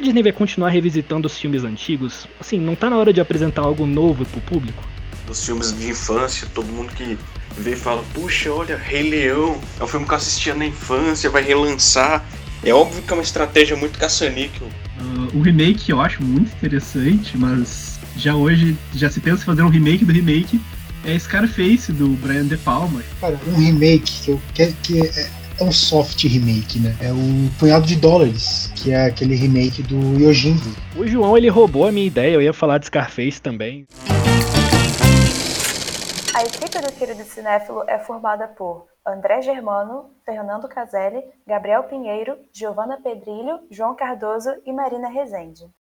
Disney vai continuar revisitando os filmes antigos? Assim, não tá na hora de apresentar algo novo pro público? Dos filmes de infância, todo mundo que vê e fala, puxa, olha, Rei Leão, é um filme que eu assistia na infância, vai relançar. É óbvio que é uma estratégia muito caça-níquel. Uh, o remake eu acho muito interessante, mas já hoje já se pensa em fazer um remake do remake. É Scarface do Brian De Palma. Cara, um remake que eu quero que é, é um soft remake, né? É o Punhado de Dólares, que é aquele remake do Yojimbo. O João ele roubou a minha ideia, eu ia falar de Scarface também. A equipe do Querido Cinéfilo é formada por André Germano, Fernando Caselli, Gabriel Pinheiro, Giovana Pedrilho, João Cardoso e Marina Rezende.